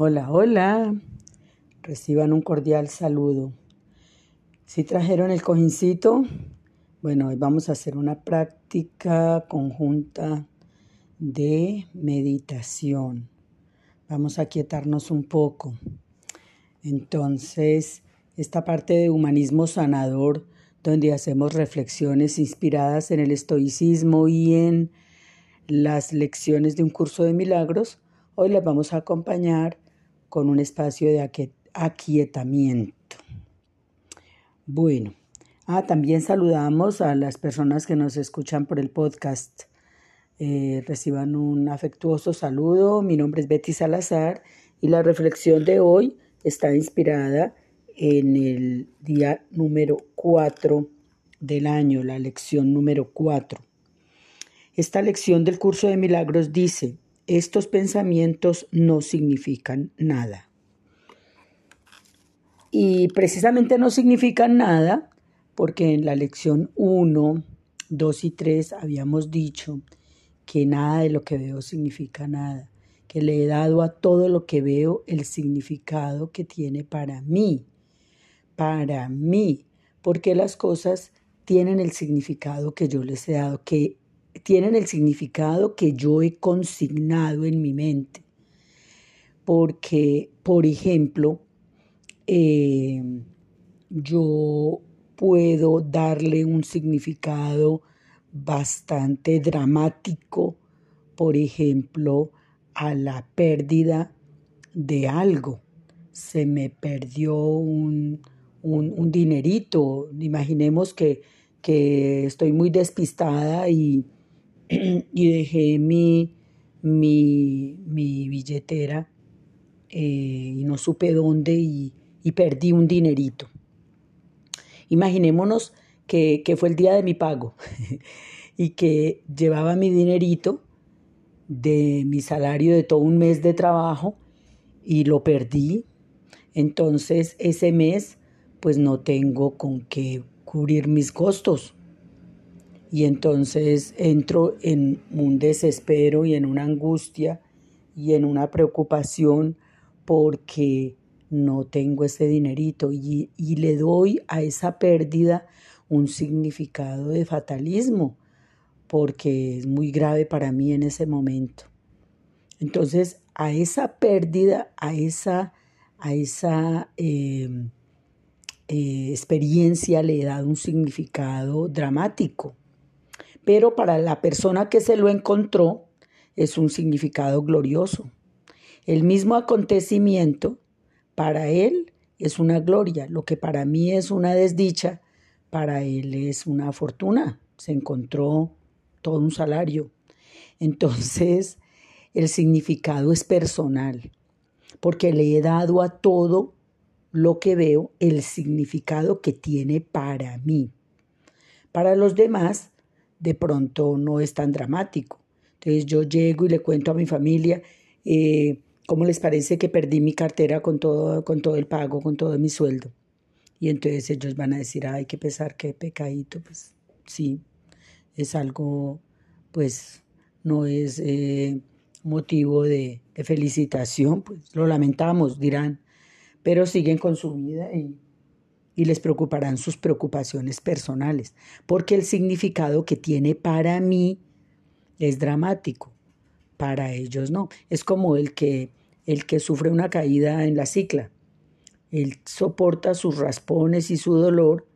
Hola, hola. Reciban un cordial saludo. Si trajeron el cojincito, bueno, hoy vamos a hacer una práctica conjunta de meditación. Vamos a quietarnos un poco. Entonces, esta parte de humanismo sanador, donde hacemos reflexiones inspiradas en el estoicismo y en las lecciones de un curso de milagros, hoy les vamos a acompañar con un espacio de aquietamiento. Bueno, ah, también saludamos a las personas que nos escuchan por el podcast. Eh, reciban un afectuoso saludo. Mi nombre es Betty Salazar y la reflexión de hoy está inspirada en el día número 4 del año, la lección número 4. Esta lección del curso de milagros dice, estos pensamientos no significan nada. Y precisamente no significan nada porque en la lección 1, 2 y 3 habíamos dicho que nada de lo que veo significa nada, que le he dado a todo lo que veo el significado que tiene para mí, para mí, porque las cosas tienen el significado que yo les he dado, que tienen el significado que yo he consignado en mi mente. Porque, por ejemplo, eh, yo puedo darle un significado bastante dramático, por ejemplo, a la pérdida de algo. Se me perdió un, dinerito. Imaginemos que, que estoy muy despistada y, y dejé mi, mi, billetera eh, y no supe dónde y, perdí un dinerito. Imaginémonos que, que, fue el día de mi pago y que llevaba mi dinerito de mi salario de todo un mes de trabajo y lo perdí. Entonces ese mes pues no tengo con qué cubrir mis costos y entonces entro en un desespero y en una angustia y en una preocupación porque no tengo ese dinerito y, y, le doy a esa pérdida un significado de fatalismo porque es muy grave para mí en ese momento. Entonces a esa pérdida, a esa, a esa em, eh, experiencia le he dado un significado dramático pero para la persona que se lo encontró es un significado glorioso. El mismo acontecimiento para él es una gloria, lo que para mí es una desdicha, para él es una fortuna. Se encontró todo un salario. Entonces, el significado es personal, porque le he dado a todo lo que veo el significado que tiene para mí. Para los demás de pronto no es tan dramático. Entonces yo llego y le cuento a mi familia eh, cómo les parece que perdí mi cartera con todo, con todo el pago, con todo mi sueldo. Y entonces ellos van a decir, ay, qué pesar, qué pecadito. Pues sí, es algo, pues no es eh, motivo de, de felicitación, pues lo lamentamos, dirán, pero siguen con su vida y y les preocuparán sus preocupaciones personales, porque el significado que tiene para mí es dramático, para ellos no. Es como el que el que sufre una caída en la cicla. Él soporta sus raspones y su dolor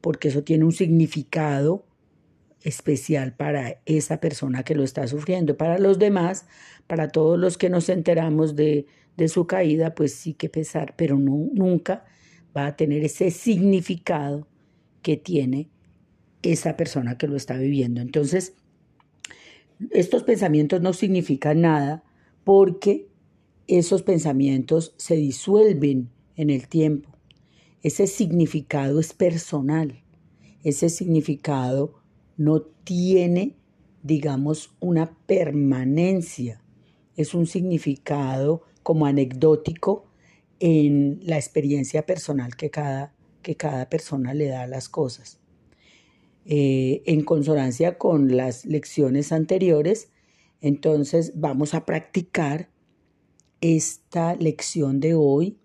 porque eso tiene un significado especial para esa persona que lo está sufriendo. Para los demás, para todos los que nos enteramos de, de su caída, pues sí que pesar, pero no, nunca va a tener ese significado que tiene esa persona que lo está viviendo. Entonces, estos pensamientos no significan nada porque esos pensamientos se disuelven en el tiempo. Ese significado es personal. Ese significado no tiene, digamos, una permanencia. Es un significado como anecdótico en la experiencia personal que cada, que cada persona le da a las cosas. Eh, en consonancia con las lecciones anteriores, entonces vamos a practicar esta lección de hoy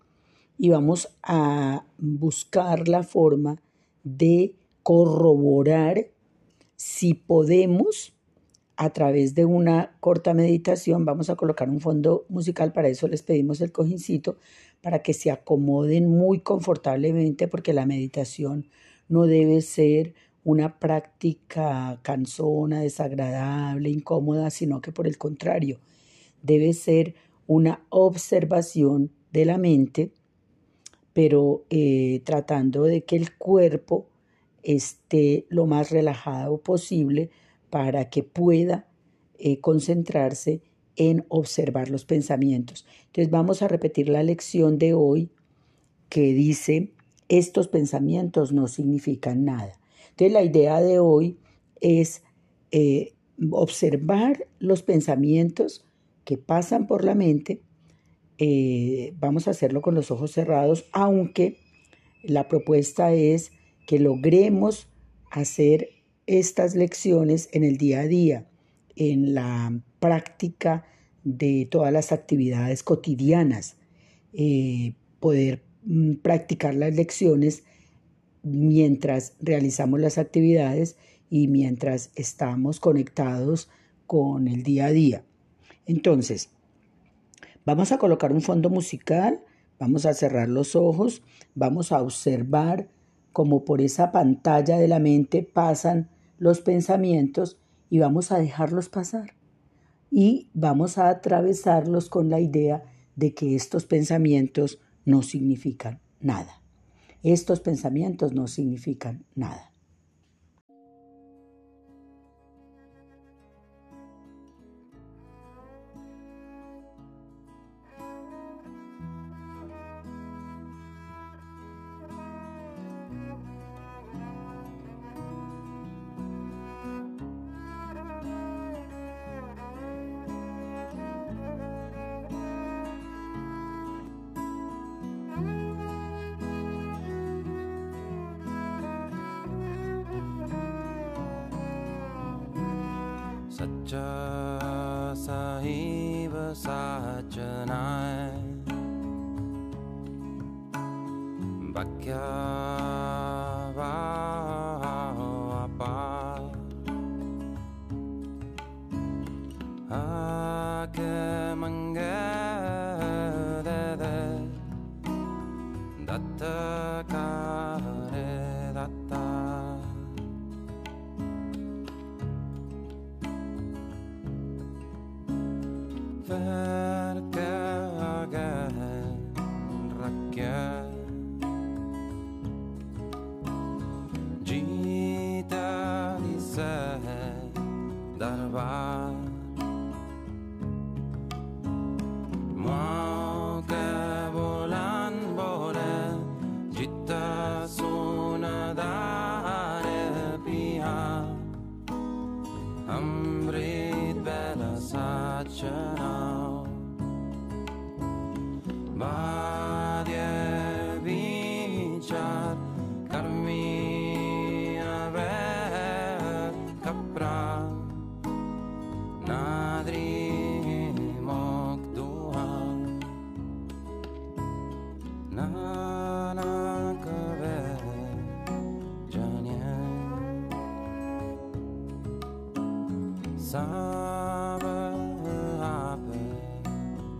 y vamos a buscar la forma de corroborar si podemos a través de una corta meditación, vamos a colocar un fondo musical, para eso les pedimos el cojincito, para que se acomoden muy confortablemente, porque la meditación no debe ser una práctica cansona, desagradable, incómoda, sino que por el contrario, debe ser una observación de la mente, pero eh, tratando de que el cuerpo esté lo más relajado posible para que pueda eh, concentrarse en observar los pensamientos. Entonces vamos a repetir la lección de hoy que dice, estos pensamientos no significan nada. Entonces la idea de hoy es eh, observar los pensamientos que pasan por la mente. Eh, vamos a hacerlo con los ojos cerrados, aunque la propuesta es que logremos hacer estas lecciones en el día a día, en la práctica de todas las actividades cotidianas, eh, poder mm, practicar las lecciones mientras realizamos las actividades y mientras estamos conectados con el día a día. Entonces, vamos a colocar un fondo musical, vamos a cerrar los ojos, vamos a observar cómo por esa pantalla de la mente pasan los pensamientos y vamos a dejarlos pasar. Y vamos a atravesarlos con la idea de que estos pensamientos no significan nada. Estos pensamientos no significan nada. 혼자 turn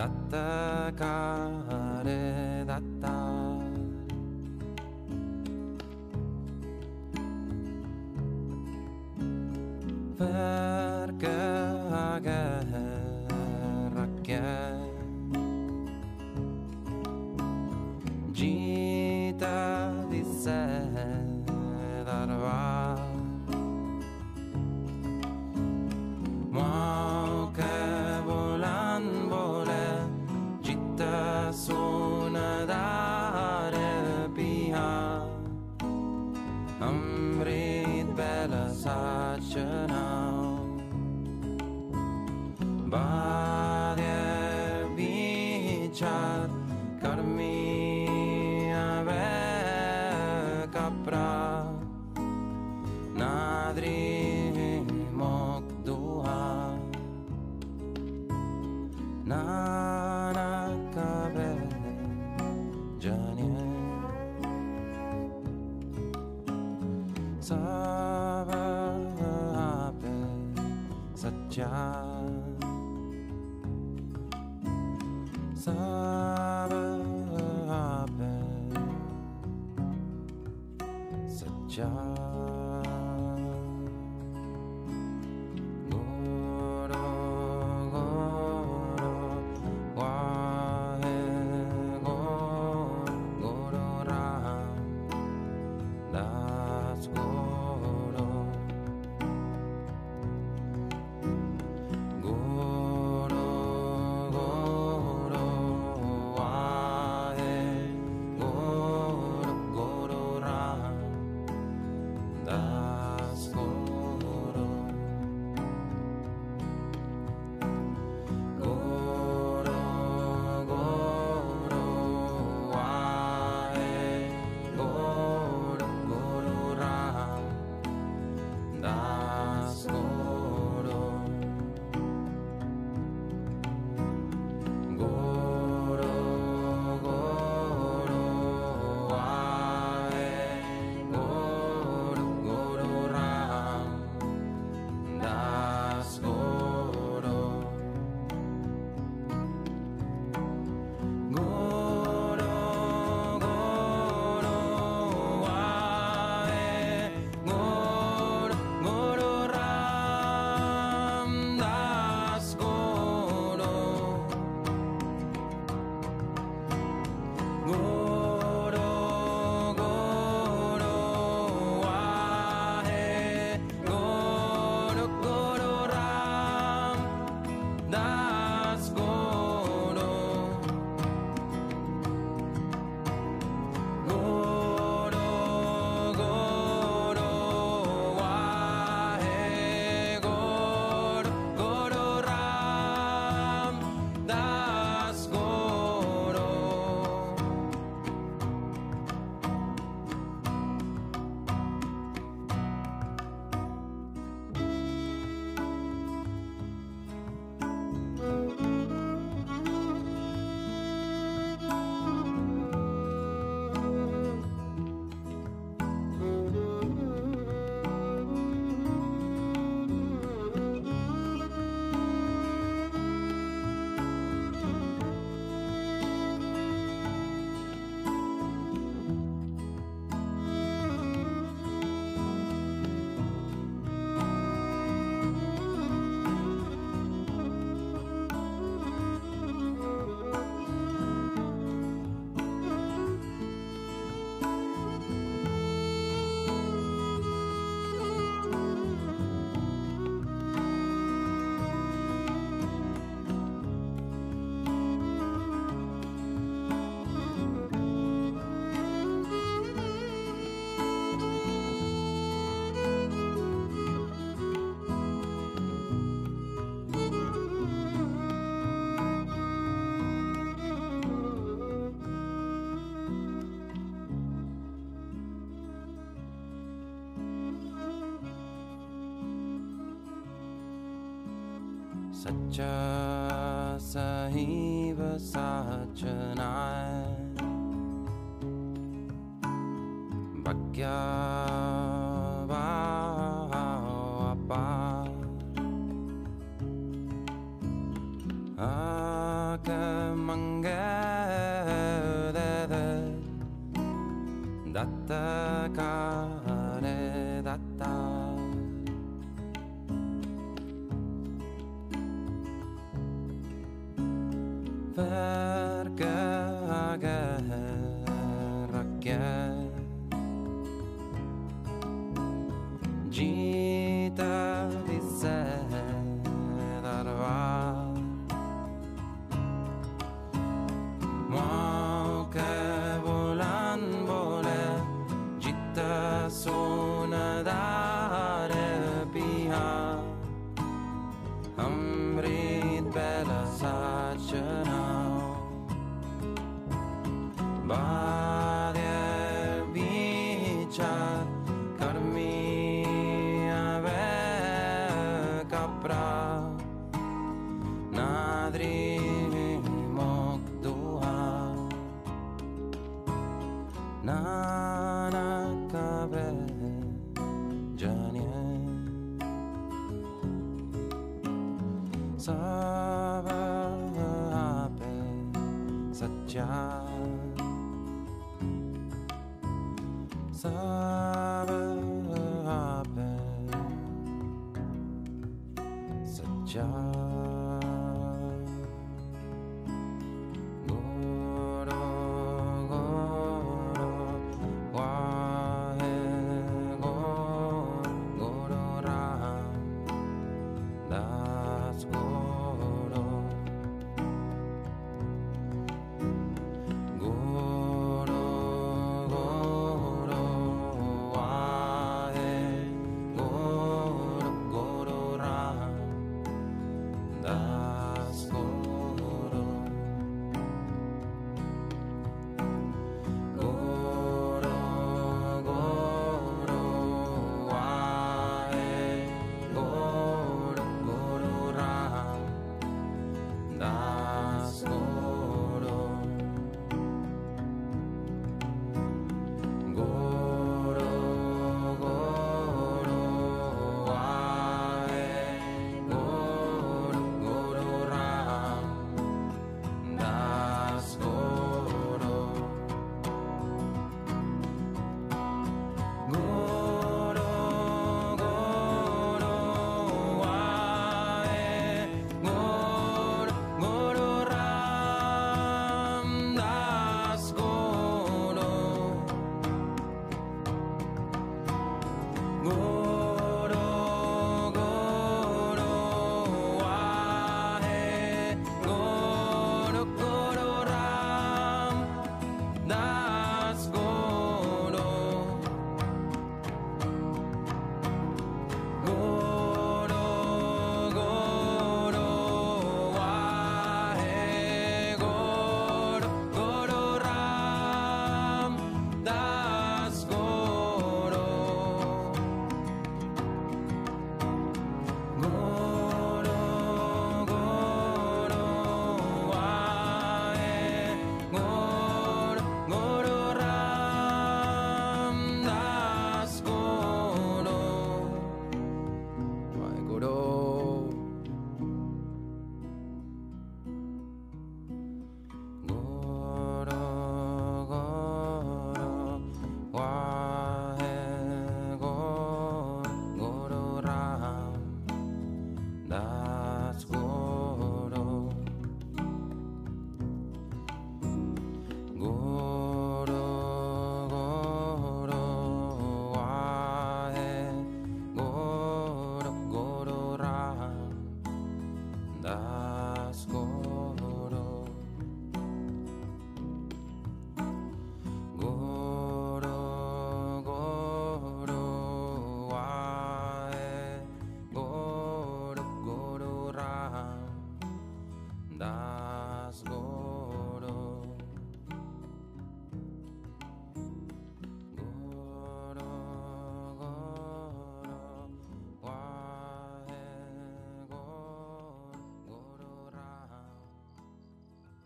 だったか的大 job. स च साचनाय हिव na nakawę dzianie Sawa now.